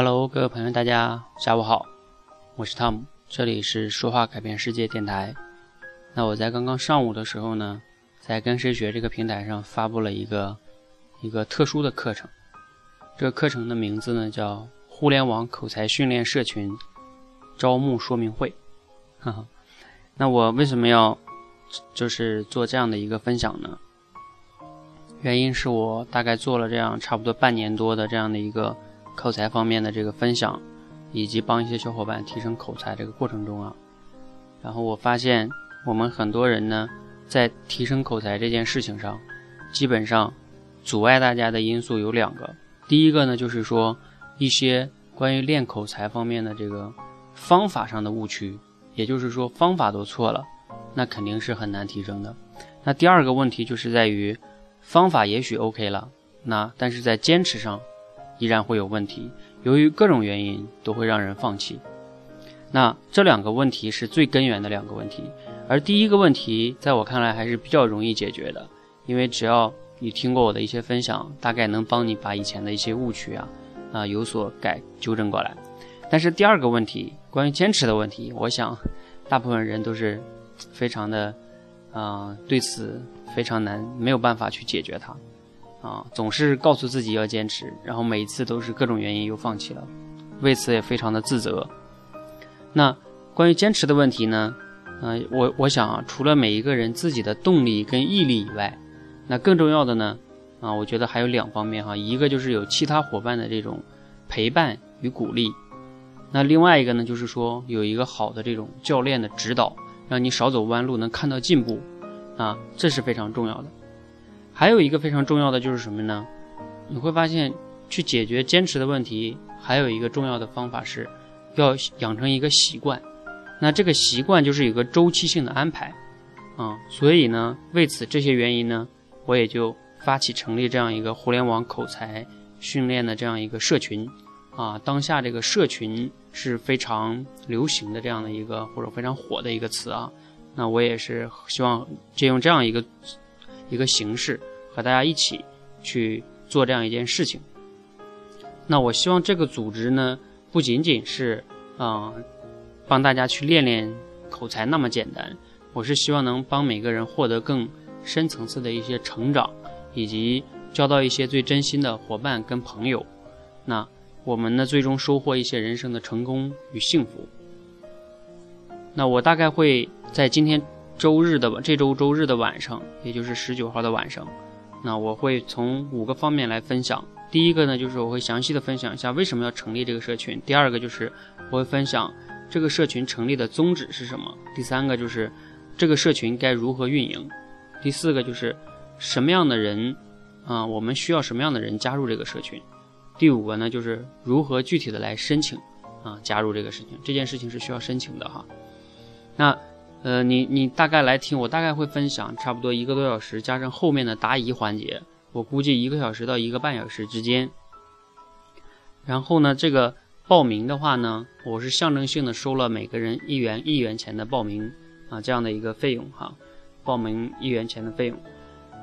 Hello，各位朋友，大家下午好，我是汤姆，这里是说话改变世界电台。那我在刚刚上午的时候呢，在跟谁学这个平台上发布了一个一个特殊的课程，这个课程的名字呢叫互联网口才训练社群招募说明会。哈哈，那我为什么要就是做这样的一个分享呢？原因是我大概做了这样差不多半年多的这样的一个。口才方面的这个分享，以及帮一些小伙伴提升口才这个过程中啊，然后我发现我们很多人呢，在提升口才这件事情上，基本上阻碍大家的因素有两个。第一个呢，就是说一些关于练口才方面的这个方法上的误区，也就是说方法都错了，那肯定是很难提升的。那第二个问题就是在于方法也许 OK 了，那但是在坚持上。依然会有问题，由于各种原因都会让人放弃。那这两个问题是最根源的两个问题，而第一个问题在我看来还是比较容易解决的，因为只要你听过我的一些分享，大概能帮你把以前的一些误区啊啊有所改纠正过来。但是第二个问题，关于坚持的问题，我想大部分人都是非常的啊对此非常难，没有办法去解决它。啊，总是告诉自己要坚持，然后每一次都是各种原因又放弃了，为此也非常的自责。那关于坚持的问题呢？嗯，我我想啊，除了每一个人自己的动力跟毅力以外，那更重要的呢，啊，我觉得还有两方面哈，一个就是有其他伙伴的这种陪伴与鼓励，那另外一个呢，就是说有一个好的这种教练的指导，让你少走弯路，能看到进步，啊，这是非常重要的。还有一个非常重要的就是什么呢？你会发现，去解决坚持的问题，还有一个重要的方法是，要养成一个习惯。那这个习惯就是有个周期性的安排，啊，所以呢，为此这些原因呢，我也就发起成立这样一个互联网口才训练的这样一个社群，啊，当下这个社群是非常流行的这样的一个或者非常火的一个词啊，那我也是希望借用这样一个。一个形式和大家一起去做这样一件事情。那我希望这个组织呢，不仅仅是啊帮大家去练练口才那么简单，我是希望能帮每个人获得更深层次的一些成长，以及交到一些最真心的伙伴跟朋友。那我们呢，最终收获一些人生的成功与幸福。那我大概会在今天。周日的吧这周周日的晚上，也就是十九号的晚上，那我会从五个方面来分享。第一个呢，就是我会详细的分享一下为什么要成立这个社群；第二个就是我会分享这个社群成立的宗旨是什么；第三个就是这个社群该如何运营；第四个就是什么样的人啊，我们需要什么样的人加入这个社群；第五个呢，就是如何具体的来申请啊加入这个事情。这件事情是需要申请的哈。那。呃，你你大概来听，我大概会分享差不多一个多小时，加上后面的答疑环节，我估计一个小时到一个半小时之间。然后呢，这个报名的话呢，我是象征性的收了每个人一元一元钱的报名啊这样的一个费用哈，报名一元钱的费用。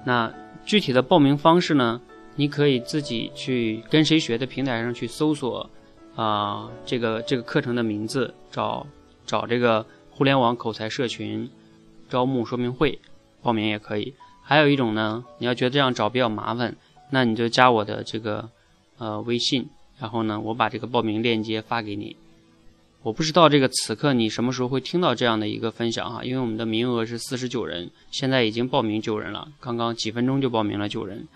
那具体的报名方式呢，你可以自己去跟谁学的平台上去搜索啊这个这个课程的名字，找找这个。互联网口才社群招募说明会报名也可以，还有一种呢，你要觉得这样找比较麻烦，那你就加我的这个呃微信，然后呢，我把这个报名链接发给你。我不知道这个此刻你什么时候会听到这样的一个分享哈，因为我们的名额是四十九人，现在已经报名九人了，刚刚几分钟就报名了九人，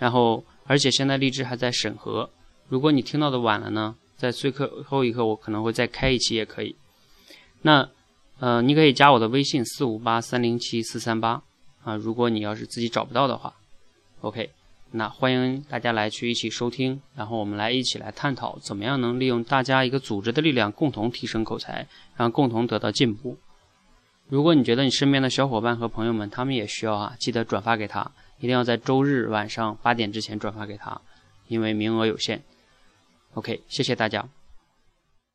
然后而且现在荔枝还在审核，如果你听到的晚了呢，在最后一刻我可能会再开一期也可以。那。呃，你可以加我的微信四五八三零七四三八啊。如果你要是自己找不到的话，OK，那欢迎大家来去一起收听，然后我们来一起来探讨怎么样能利用大家一个组织的力量，共同提升口才，让共同得到进步。如果你觉得你身边的小伙伴和朋友们他们也需要啊，记得转发给他，一定要在周日晚上八点之前转发给他，因为名额有限。OK，谢谢大家。